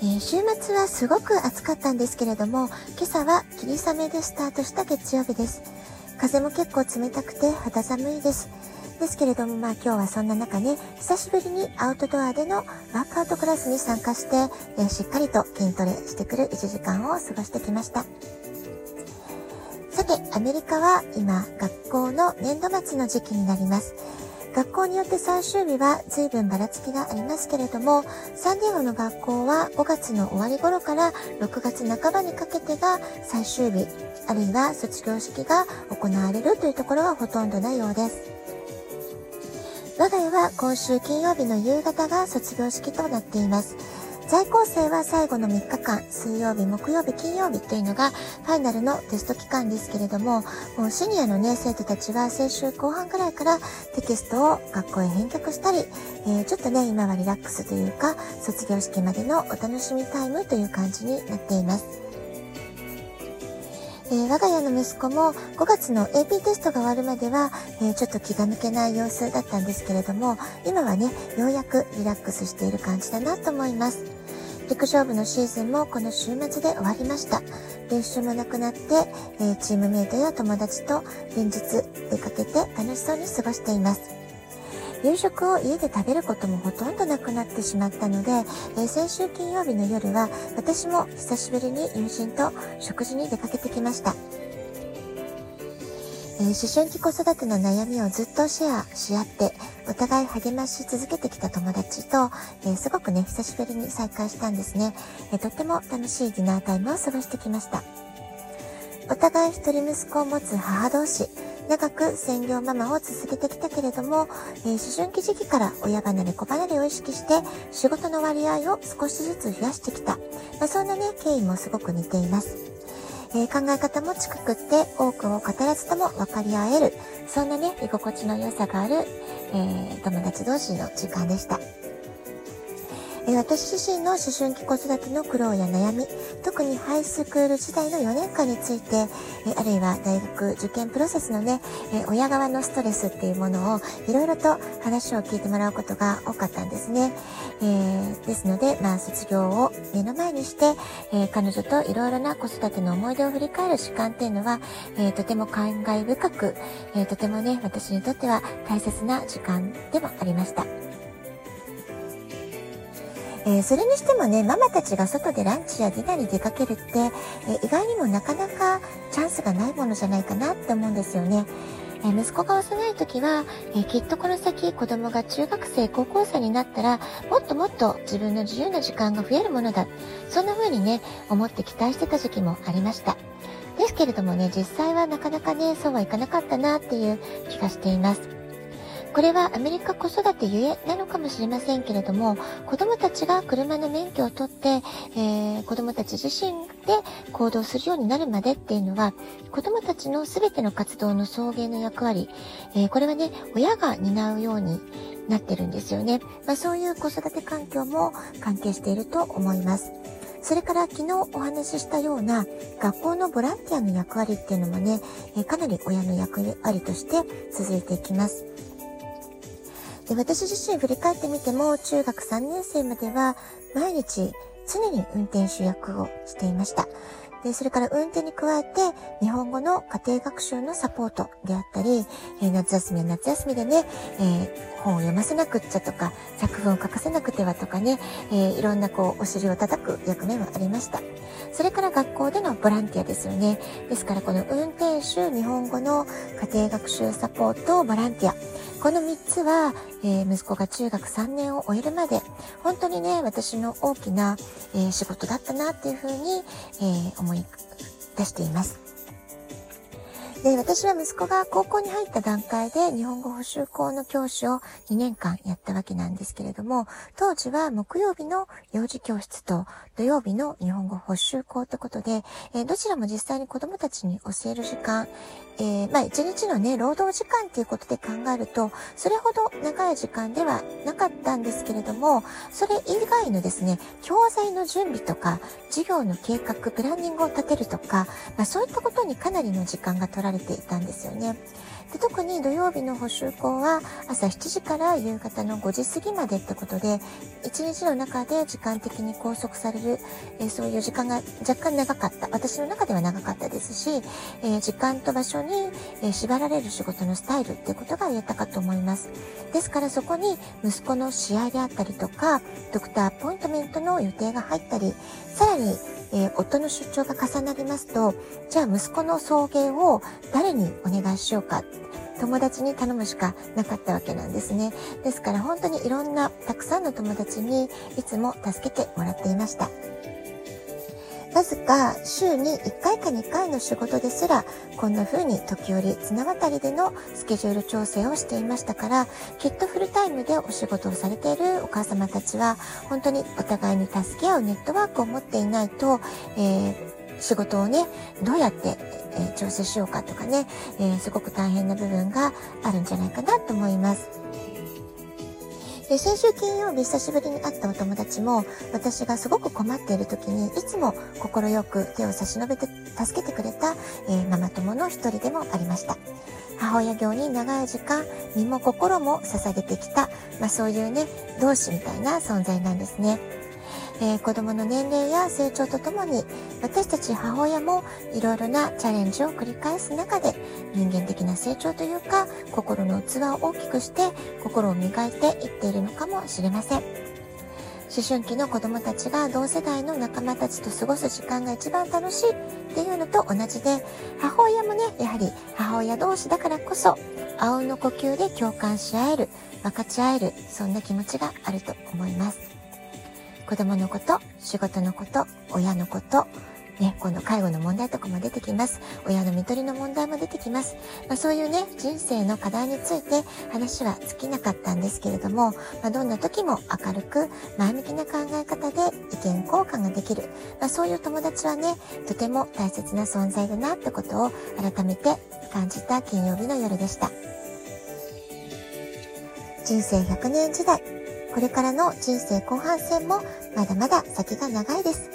えー、週末はすごく暑かったんですけれども、今朝は霧雨でスタートした月曜日です。風も結構冷たくて肌寒いです。ですけれども、まあ今日はそんな中ね、久しぶりにアウトドアでのワークアウトクラスに参加して、えー、しっかりと筋トレしてくる1時間を過ごしてきました。さて、アメリカは今、学校の年度末の時期になります。学校によって最終日は随分ばらつきがありますけれども、サンディエゴの学校は5月の終わり頃から6月半ばにかけてが最終日、あるいは卒業式が行われるというところはほとんどないようです。我が家は今週金曜日の夕方が卒業式となっています。在校生は最後の3日間、水曜日、木曜日、金曜日というのがファイナルのテスト期間ですけれども、もうシニアのね、生徒たちは先週後半くらいからテキストを学校へ返却したり、えー、ちょっとね、今はリラックスというか、卒業式までのお楽しみタイムという感じになっています。えー、我が家の息子も5月の AP テストが終わるまでは、えー、ちょっと気が抜けない様子だったんですけれども、今はね、ようやくリラックスしている感じだなと思います。陸上部のシーズンもこの週末で終わりました。練習もなくなって、えー、チームメイトや友達と連日出かけて楽しそうに過ごしています。夕食を家で食べることもほとんどなくなってしまったので、えー、先週金曜日の夜は私も久しぶりに友人と食事に出かけてきました。えー、思春期子育ての悩みをずっとシェアし合って、お互い励まし続けてきた友達と、えー、すごくね、久しぶりに再会したんですね、えー、とっても楽しいディナータイムを過ごしてきました。お互い一人息子を持つ母同士、長く専業ママを続けてきたけれども、えー、思春期時期から親離れ子離れを意識して仕事の割合を少しずつ増やしてきた。まあ、そんなね、経緯もすごく似ています。えー、考え方も近くって多くを語らずとも分かり合える。そんなね、居心地の良さがある、えー、友達同士の時間でした。え私自身の思春期子育ての苦労や悩み、特にハイスクール時代の4年間について、えあるいは大学受験プロセスのね、え親側のストレスっていうものをいろいろと話を聞いてもらうことが多かったんですね。えー、ですので、まあ、卒業を目の前にして、えー、彼女といろいろな子育ての思い出を振り返る時間っていうのは、えー、とても感慨深く、えとてもね、私にとっては大切な時間でもありました。えー、それにしてもね、ママたちが外でランチやディナーに出かけるって、えー、意外にもなかなかチャンスがないものじゃないかなって思うんですよね。え息子が幼い時は、えきっとこの先子供が中学生、高校生になったら、もっともっと自分の自由な時間が増えるものだ。そんな風にね、思って期待してた時期もありました。ですけれどもね、実際はなかなかね、そうはいかなかったなっていう気がしています。これはアメリカ子育てゆえなのかもしれませんけれども、子供たちが車の免許を取って、えー、子供たち自身で行動するようになるまでっていうのは、子供たちの全ての活動の送迎の役割、えー、これはね、親が担うようになってるんですよね。まあ、そういう子育て環境も関係していると思います。それから昨日お話ししたような学校のボランティアの役割っていうのもね、かなり親の役割として続いていきます。で私自身振り返ってみても、中学3年生までは毎日常に運転手役をしていました。で、それから運転に加えて、日本語の家庭学習のサポートであったり、えー、夏休みは夏休みでね、えー、本を読ませなくっちゃとか、作文を書かせなくてはとかね、えー、いろんなこう、お尻を叩く役目もありました。それから学校でのボランティアですよね。ですからこの運転手、日本語の家庭学習サポート、ボランティア。この3つは、えー、息子が中学3年を終えるまで、本当にね、私の大きな、えー、仕事だったなっていうふうに、えー、思い出しています。で、私は息子が高校に入った段階で日本語補習校の教師を2年間やったわけなんですけれども、当時は木曜日の幼児教室と土曜日の日本語補習校ってことで、えー、どちらも実際に子供たちに教える時間、えー、まあ一日のね、労働時間っていうことで考えると、それほど長い時間ではなかったんですけれども、それ以外のですね、教材の準備とか、授業の計画、プランニングを立てるとか、まあそういったことにかなりの時間が取られていたんですよね。で特に土曜日の補習校は朝7時から夕方の5時過ぎまでってことで、一日の中で時間的に拘束される、えー、そういう時間が若干長かった。私の中では長かったですし、えー、時間と場所に、えー、縛られる仕事のスタイルってことが言えたかと思います。ですからそこに息子の試合であったりとか、ドクターアポイントメントの予定が入ったり、さらに、えー、夫の出張が重なりますと、じゃあ息子の送迎を誰にお願いしようか。友達に頼むしかなかったわけなんですね。ですから本当にいろんなたくさんの友達にいつも助けてもらっていました。わずか週に1回か2回の仕事ですら、こんな風に時折綱渡りでのスケジュール調整をしていましたから、きっとフルタイムでお仕事をされているお母様たちは、本当にお互いに助け合うネットワークを持っていないと、えー、仕事をね、どうやって、えー、調整しようかとかね、えー、すごく大変な部分があるんじゃないかなと思います。で、先週金曜日久しぶりに会ったお友達も、私がすごく困っている時に、いつも快く手を差し伸べて助けてくれた、えー、ママ友の一人でもありました。母親業に長い時間、身も心も捧げてきた、まあそういうね、同志みたいな存在なんですね。えー、子供の年齢や成長とともに私たち母親もいろいろなチャレンジを繰り返す中で人間的な成長というか心の器を大きくして心を磨いていっているのかもしれません。思春期の子供たちが同世代の仲間たちと過ごす時間が一番楽しいっていうのと同じで母親もねやはり母親同士だからこそあうんの呼吸で共感し合える分かち合えるそんな気持ちがあると思います。子供のこと、仕事のこと、親のこと、ね、今度介護の問題とかも出てきます。親の看取りの問題も出てきます。まあ、そういうね、人生の課題について話は尽きなかったんですけれども、まあ、どんな時も明るく前向きな考え方で意見交換ができる。まあ、そういう友達はね、とても大切な存在だなってことを改めて感じた金曜日の夜でした。人生100年時代。これからの人生後半戦もまだまだ先が長いです。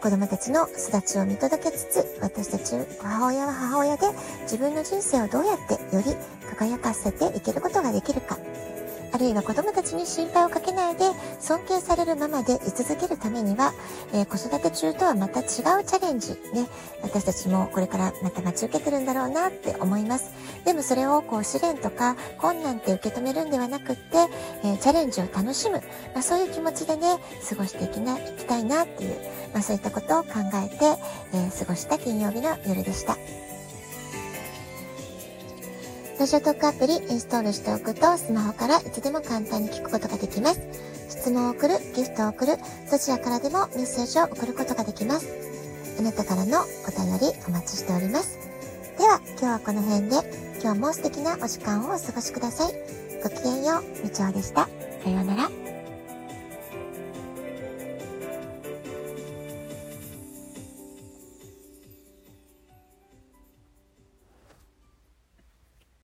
子供たちの育ちを見届けつつ、私たち母親は母親で自分の人生をどうやってより輝かせていけることができるか。あるいは子供たちに心配をかけないで尊敬されるママで居続けるためには、えー、子育て中とはまた違うチャレンジ、ね、私たちもこれからまた待ち受けてるんだろうなって思います。でもそれをこう試練とか困難って受け止めるんではなくって、えー、チャレンジを楽しむ、まあ、そういう気持ちでね、過ごしていきな、いきたいなっていう、まあそういったことを考えて、えー、過ごした金曜日の夜でした。ラジオトークアプリインストールしておくと、スマホからいつでも簡単に聞くことができます。質問を送る、ギフトを送る、どちらからでもメッセージを送ることができます。あなたからのお便りお待ちしております。では、今日はこの辺で、今日も素敵なお時間をお過ごしください。ごきげんよう、みちおでした。さようなら。